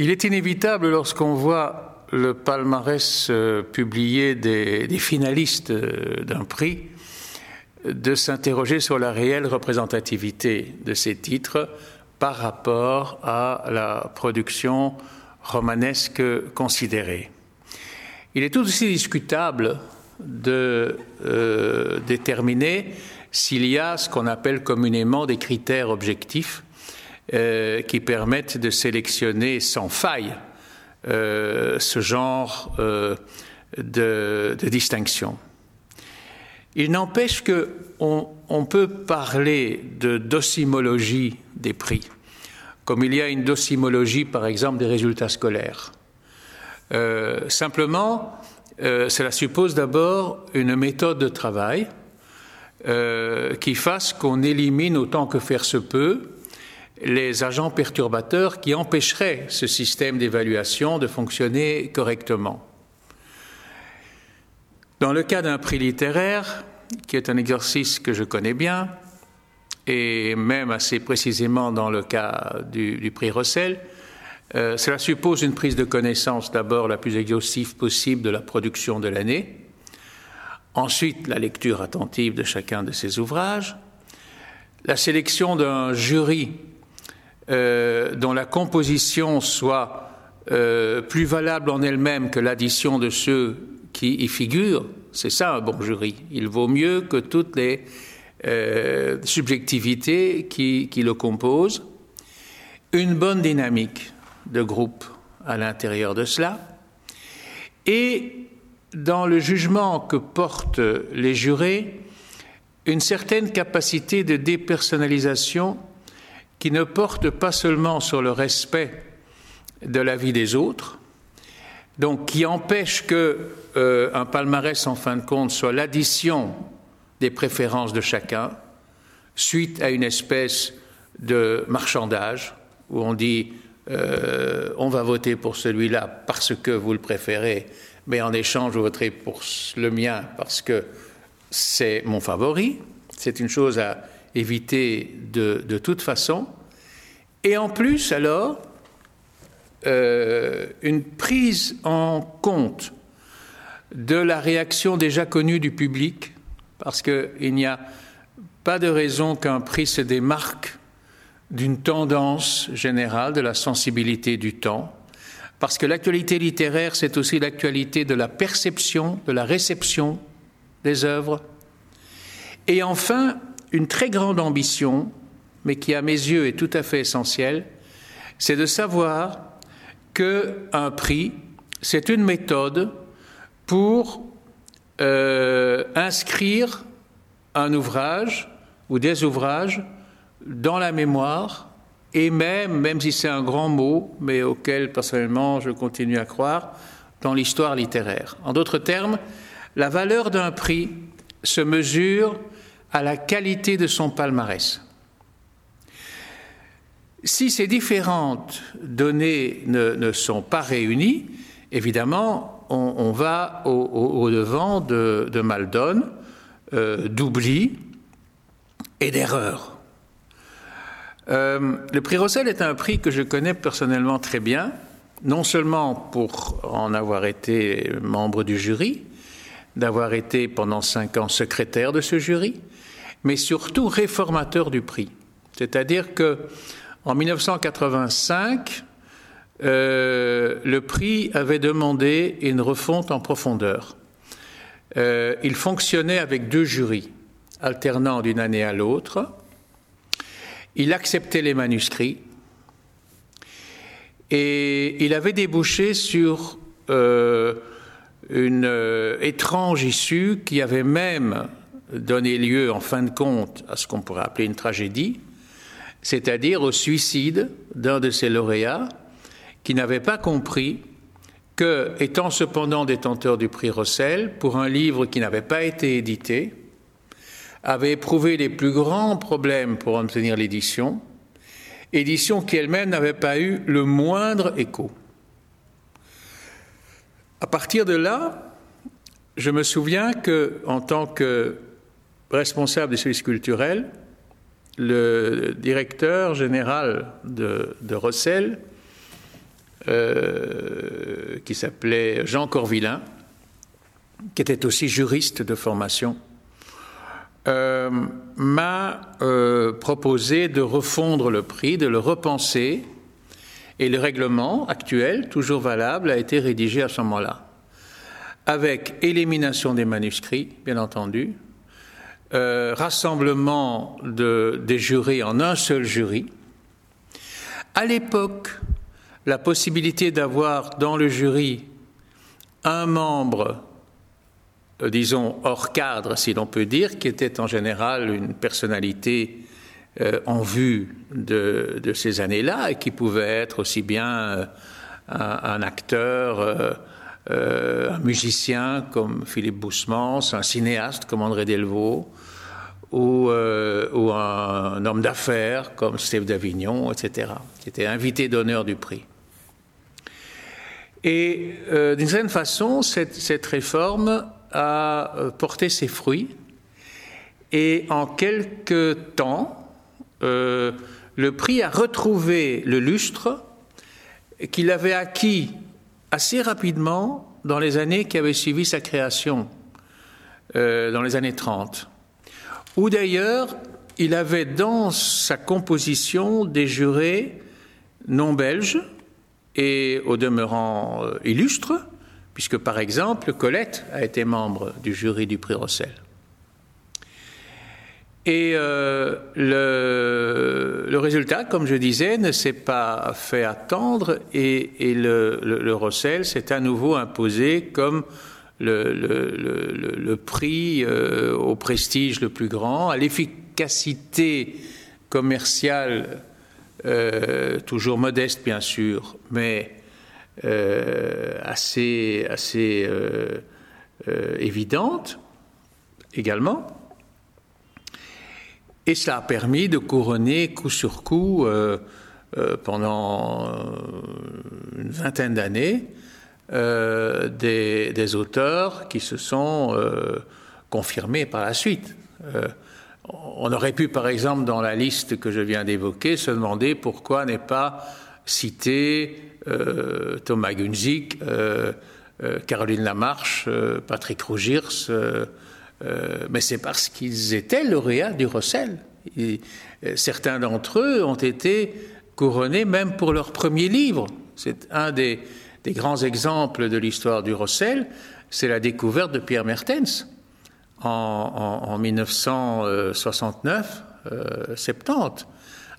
Il est inévitable lorsqu'on voit le palmarès euh, publié des, finalistes euh, d'un prix de s'interroger sur la réelle représentativité de ces titres par rapport à la production romanesque considérée. Il est tout aussi discutable de euh, déterminer s'il y a ce qu'on appelle communément des critères objectifs euh, qui permettent de sélectionner sans faille euh, ce genre euh, de, distinction. Il n'empêche qu'on on peut parler de docimologie des prix, comme il y a une docimologie, par exemple, des résultats scolaires. Simplement, cela suppose d'abord une méthode de travail qui fasse qu'on élimine autant que faire se peut les agents perturbateurs qui empêcheraient ce système d'évaluation de fonctionner correctement. Dans le cas d'un prix littéraire, qui est un exercice que je connais bien, et même assez précisément dans le cas du, prix Russell, euh, cela suppose une prise de connaissance d'abord la plus exhaustive possible de la production de l'année, ensuite la lecture attentive de chacun de ces ouvrages, la sélection d'un jury euh, dont la composition soit euh, plus valable en elle-même que l'addition de ceux qui y figurent, c'est ça un bon jury. Il vaut mieux que toutes les euh, subjectivités qui, qui le composent. Une bonne dynamique de groupe à l'intérieur de cela. Et dans le jugement que portent les jurés, une certaine capacité de dépersonnalisation qui ne porte pas seulement sur le respect de la vie des autres, donc qui empêche que euh, un palmarès en fin de compte soit l'addition des préférences de chacun suite à une espèce de marchandage où on dit euh, on va voter pour celui-là parce que vous le préférez, mais en échange vous voterez pour le mien parce que c'est mon favori. C'est une chose à éviter de, de, toute façon. Et en plus, alors, euh, une prise en compte de la réaction déjà connue du public, parce qu'il n'y a pas de raison qu'un prix se démarque d'une tendance générale de la sensibilité du temps, parce que l'actualité littéraire, c'est aussi l'actualité de la perception, de la réception des œuvres. Et enfin, une très grande ambition, mais qui à mes yeux est tout à fait essentielle, c'est de savoir qu'un prix, c'est une méthode pour euh, inscrire un ouvrage ou des ouvrages dans la mémoire et même, même si c'est un grand mot, mais auquel personnellement je continue à croire, dans l'histoire littéraire. En d'autres termes, la valeur d'un prix se mesure à la qualité de son palmarès. Si ces différentes données ne, sont pas réunies, évidemment, on, va au, devant de, de Maldon, euh, d'oubli et d'erreur. Euh, le prix Rossel est un prix que je connais personnellement très bien, non seulement pour en avoir été membre du jury, d'avoir été pendant cinq ans secrétaire de ce jury, mais surtout réformateur du prix. C'est-à-dire que en 1985, euh, le prix avait demandé une refonte en profondeur. Euh, il fonctionnait avec deux jurys, alternant d'une année à l'autre. Il acceptait les manuscrits et il avait débouché sur euh, une euh, étrange issue qui avait même donné lieu, en fin de compte, à ce qu'on pourrait appeler une tragédie, c'est-à-dire au suicide d'un de ses lauréats qui n'avait pas compris que, étant cependant détenteur du prix Rossel, pour un livre qui n'avait pas été édité, avait éprouvé les plus grands problèmes pour obtenir l'édition, édition qui elle-même n'avait pas eu le moindre écho. À partir de là, je me souviens que, en tant que responsable des services culturels, le directeur général de, de Rossel qui s'appelait Jean Corvillain, qui était aussi juriste de formation, m'a proposé de refondre le prix, de le repenser, et le règlement actuel, toujours valable, a été rédigé à ce moment-là, avec élimination des manuscrits, bien entendu, euh, rassemblement de, des jurés en un seul jury. À l'époque, la possibilité d'avoir dans le jury un membre, euh, disons, hors cadre, si l'on peut dire, qui était en général une personnalité euh, en vue de, ces années-là et qui pouvait être aussi bien euh, un, acteur, euh, un musicien comme Philippe Boussemans, un cinéaste comme André Delvaux, ou, un, homme d'affaires comme Steve d'Avignon, etc., qui était invité d'honneur du prix. Et d'une certaine façon, cette, cette, réforme a porté ses fruits. Et en quelques temps, euh, le prix a retrouvé le lustre qu'il avait acquis assez rapidement dans les années qui avaient suivi sa création, euh, dans les années 30, où d'ailleurs il avait dans sa composition des jurés non belges et au demeurant euh, illustres, puisque par exemple Colette a été membre du jury du prix Rossel. Et euh, le, résultat, comme je disais, ne s'est pas fait attendre et, le, le, s'est à nouveau imposé comme le, prix euh, au prestige le plus grand, à l'efficacité commerciale euh, toujours modeste bien sûr, mais assez évidente également. Et cela a permis de couronner coup sur coup euh, euh, pendant euh, une vingtaine d'années des, auteurs qui se sont confirmés par la suite. on aurait pu, par exemple, dans la liste que je viens d'évoquer, se demander pourquoi n'est pas cité Thomas Gunzig, Caroline Lamarche, Patrick Rougirs, euh, mais c'est parce qu'ils étaient lauréats du Rossel. Et, euh, certains d'entre eux ont été couronnés même pour leur premier livre. C'est un des, grands exemples de l'histoire du Rossel, c'est la découverte de Pierre Mertens en, 1969, 70. Euh,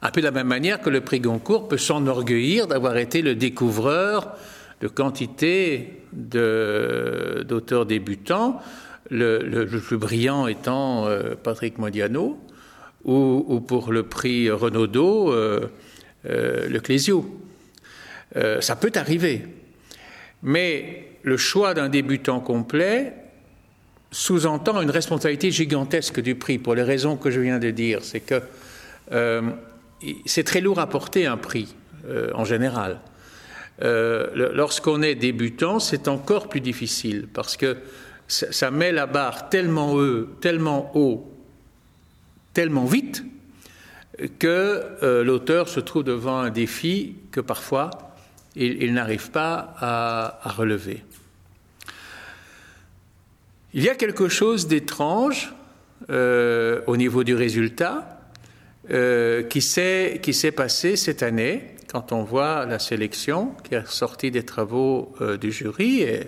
un peu de la même manière que le prix Goncourt peut s'enorgueillir d'avoir été le découvreur de quantité d'auteurs débutants le, plus brillant étant euh, Patrick Modiano, ou, pour le prix Renaudot, euh, euh, le Clésio. ça peut arriver. Mais le choix d'un débutant complet sous-entend une responsabilité gigantesque du prix, pour les raisons que je viens de dire. C'est que c'est très lourd à porter un prix, en général. Lorsqu'on est débutant, c'est encore plus difficile, parce que ça, met la barre tellement haut, tellement haut, tellement vite, que euh, l'auteur se trouve devant un défi que parfois il, n'arrive pas à, relever. Il y a quelque chose d'étrange euh, au niveau du résultat euh, qui s'est passé cette année quand on voit la sélection qui est sortie des travaux du jury. Et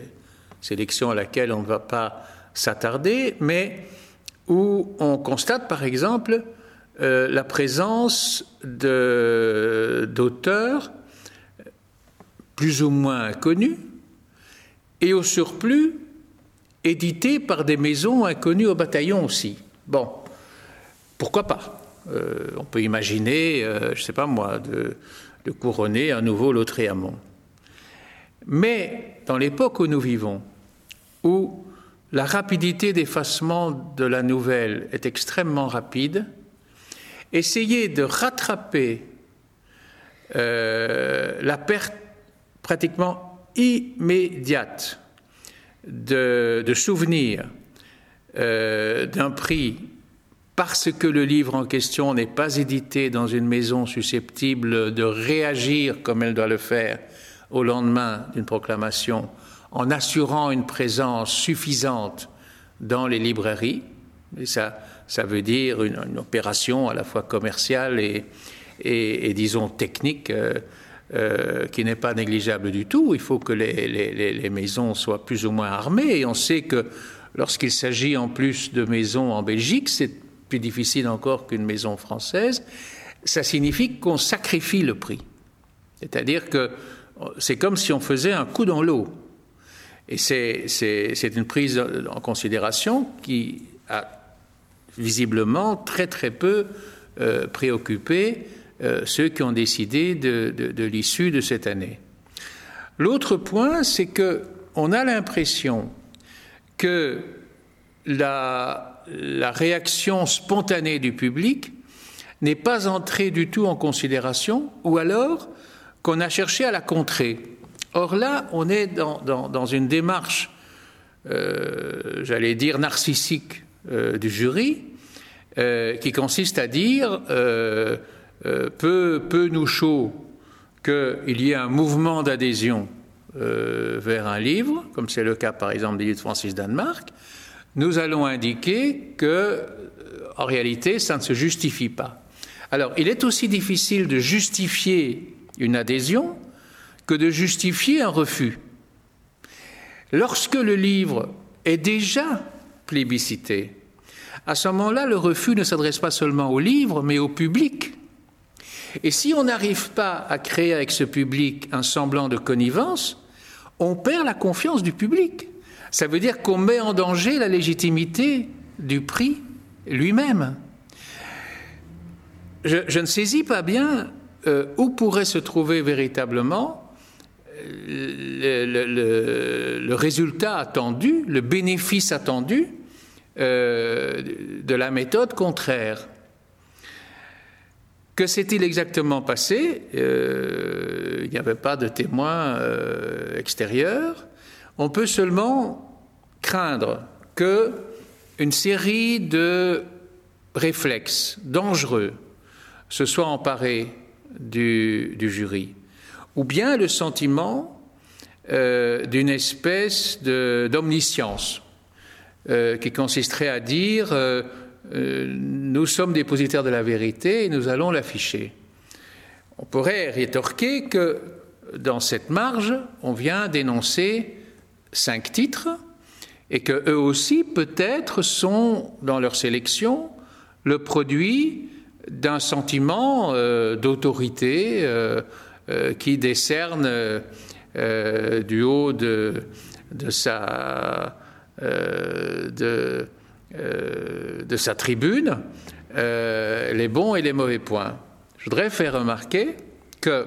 sélection à laquelle on ne va pas s'attarder, mais où on constate par exemple euh, la présence d'auteurs plus ou moins inconnus et au surplus édités par des maisons inconnues au bataillon aussi. Bon, pourquoi pas? Euh, On peut imaginer, euh, je ne sais pas moi, de, couronner un nouveau Lautréamont. Mais dans l'époque où nous vivons, où la rapidité d'effacement de la nouvelle est extrêmement rapide, essayer de rattraper euh, la perte pratiquement immédiate de, souvenirs euh, d'un prix parce que le livre en question n'est pas édité dans une maison susceptible de réagir comme elle doit le faire au lendemain d'une proclamation en assurant une présence suffisante dans les librairies. Et ça, ça veut dire une, opération à la fois commerciale et, et, disons, technique. Euh, euh, qui n'est pas négligeable du tout. Il faut que les, les, les, maisons soient plus ou moins armées. Et on sait que lorsqu'il s'agit en plus de maisons en Belgique, c'est plus difficile encore qu'une maison française. Ça signifie qu'on sacrifie le prix. C'est-à-dire que c'est comme si on faisait un coup dans l'eau. C'est une prise en considération qui a visiblement très très peu euh, préoccupé euh, ceux qui ont décidé de, l'issue de cette année. L'autre point, c'est que on a l'impression que la, réaction spontanée du public n'est pas entrée du tout en considération, ou alors qu'on a cherché à la contrer. Or là, on est dans, une démarche, euh, j'allais dire, narcissique euh, du jury, qui consiste à dire euh, peu, peu nous chaud qu'il y ait un mouvement d'adhésion euh, vers un livre, comme c'est le cas par exemple des Francis Danemark, nous allons indiquer que, euh, en réalité, ça ne se justifie pas. Alors, il est aussi difficile de justifier une adhésion que de justifier un refus. Lorsque le livre est déjà plébiscité, à ce moment-là, le refus ne s'adresse pas seulement au livre, mais au public et si on n'arrive pas à créer avec ce public un semblant de connivence, on perd la confiance du public. Ça veut dire qu'on met en danger la légitimité du prix lui-même. Je, ne saisis pas bien euh, où pourrait se trouver véritablement le, résultat attendu, le bénéfice attendu euh, de la méthode contraire. Que s'est-il exactement passé? Euh, Il n'y avait pas de témoins euh, extérieurs. On peut seulement craindre que une série de réflexes dangereux se soient emparés du, jury, ou bien le sentiment euh, d'une espèce d'omniscience qui consisterait à dire euh, nous sommes dépositaires de la vérité et nous allons l'afficher. On pourrait rétorquer que dans cette marge, on vient d'énoncer cinq titres et que eux aussi, peut-être, sont dans leur sélection le produit d'un sentiment euh, d'autorité euh, qui décerne du haut de, sa de, euh, de sa tribune euh, les bons et les mauvais points. Je voudrais faire remarquer que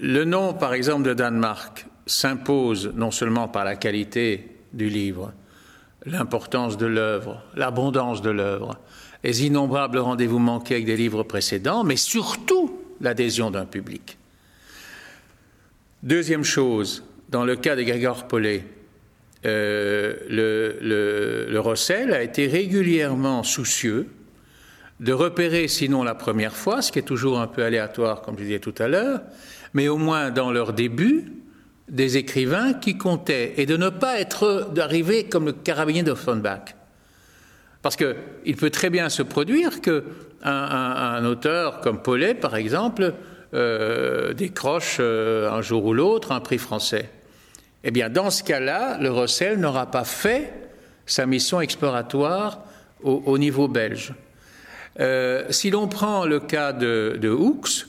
le nom, par exemple, de Danemark s'impose non seulement par la qualité du livre, l'importance de l'œuvre, l'abondance de l'œuvre, les innombrables rendez-vous manqués avec des livres précédents, mais surtout l'adhésion d'un public. Deuxième chose, dans le cas de Grégor Paulet, euh, le, Rossel a été régulièrement soucieux de repérer, sinon la première fois, ce qui est toujours un peu aléatoire, comme je disais tout à l'heure, mais au moins dans leur début, des écrivains qui comptaient, et de ne pas être d'arriver comme le carabinier d'Offenbach. Parce qu'il peut très bien se produire qu'un un, auteur comme Paulet, par exemple, décroche euh, un jour ou l'autre un prix français. Eh bien, dans ce cas-là, le Rossel n'aura pas fait sa mission exploratoire au, niveau belge. Euh, si l'on prend le cas de, Hooks,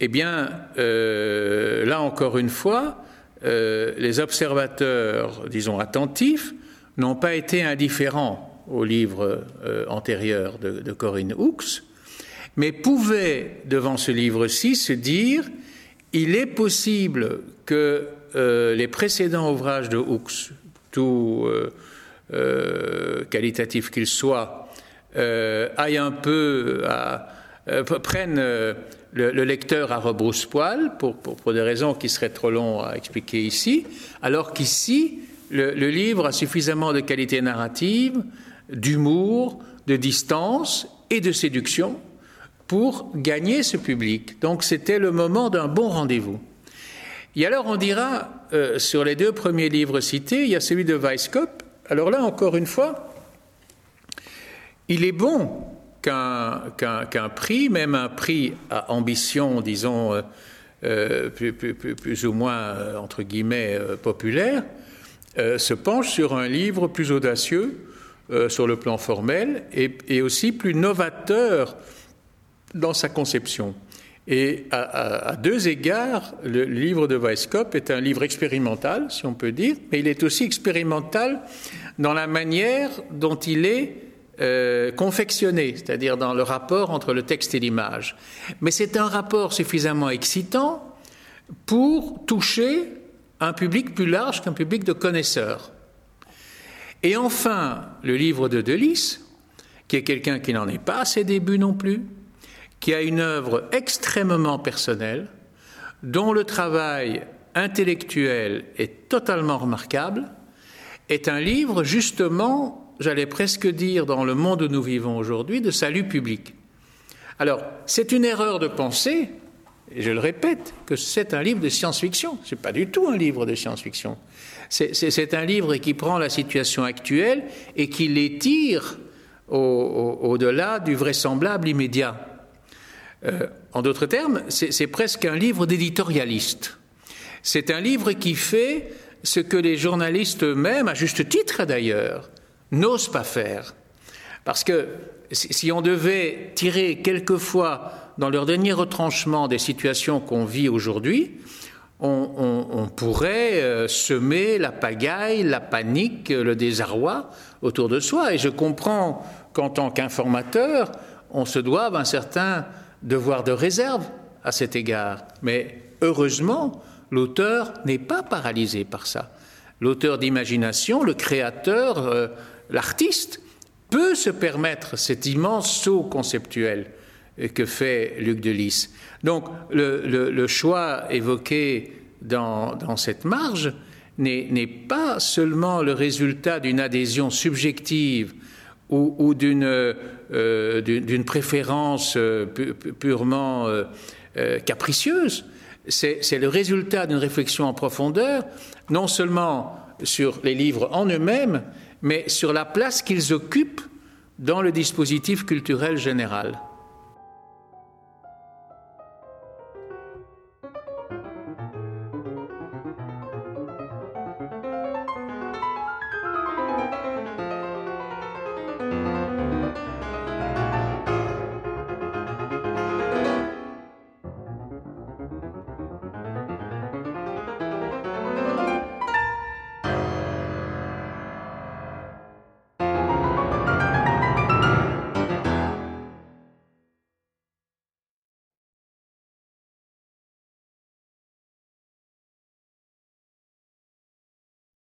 eh bien, euh, là encore une fois, euh, les observateurs, disons, attentifs, n'ont pas été indifférents au livre antérieur de, de Corinne Hooks, mais pouvaient, devant ce livre-ci, se dire il est possible que euh, les précédents ouvrages de Hooks, tout euh, euh, qualitatifs qu'ils soient, aillent un peu à, prennent le, lecteur à rebrousse-poil pour, pour, des raisons qui seraient trop longues à expliquer ici, alors qu'ici, le, le, livre a suffisamment de qualité narrative, d'humour, de distance et de séduction pour gagner ce public. Donc c'était le moment d'un bon rendez-vous. Et alors on dira, euh, sur les deux premiers livres cités, il y a celui de Weisskopf. Alors là, encore une fois, il est bon qu'un prix, même un prix à ambition, disons, euh, euh, plus, ou moins, entre guillemets, populaire, se penche sur un livre plus audacieux sur le plan formel et, et aussi plus novateur dans sa conception. Et à, deux égards, le livre de Weisskopf est un livre expérimental, si on peut dire, mais il est aussi expérimental dans la manière dont il est euh, confectionné, c'est-à-dire dans le rapport entre le texte et l'image. Mais c'est un rapport suffisamment excitant pour toucher un public plus large qu'un public de connaisseurs. Et enfin, le livre de Delis, qui est quelqu'un qui n'en est pas à ses débuts non plus, qui a une œuvre extrêmement personnelle, dont le travail intellectuel est totalement remarquable, est un livre justement, j'allais presque dire, dans le monde où nous vivons aujourd'hui, de salut public. Alors, c'est une erreur de penser, et je le répète, que c'est un livre de science-fiction. Ce n'est pas du tout un livre de science-fiction. C'est un livre qui prend la situation actuelle et qui l'étire au-delà du vraisemblable immédiat. Euh, en d'autres termes, c'est presque un livre d'éditorialiste. C'est un livre qui fait ce que les journalistes eux-mêmes, à juste titre d'ailleurs, n'osent pas faire. Parce que si on devait tirer quelquefois dans leur dernier retranchement des situations qu'on vit aujourd'hui, on, pourrait euh, semer la pagaille, la panique, le désarroi autour de soi. Et je comprends qu'en tant qu'informateur, on se doive un certain devoir de réserve à cet égard. Mais heureusement, l'auteur n'est pas paralysé par ça. L'auteur d'imagination, le créateur, euh, l'artiste, peut se permettre cet immense saut conceptuel que fait Luc Delis. Donc le, choix évoqué dans, cette marge n'est pas seulement le résultat d'une adhésion subjective ou, euh, d'une préférence euh, purement euh, capricieuse. C'est le résultat d'une réflexion en profondeur, non seulement sur les livres en eux-mêmes, mais sur la place qu'ils occupent dans le dispositif culturel général.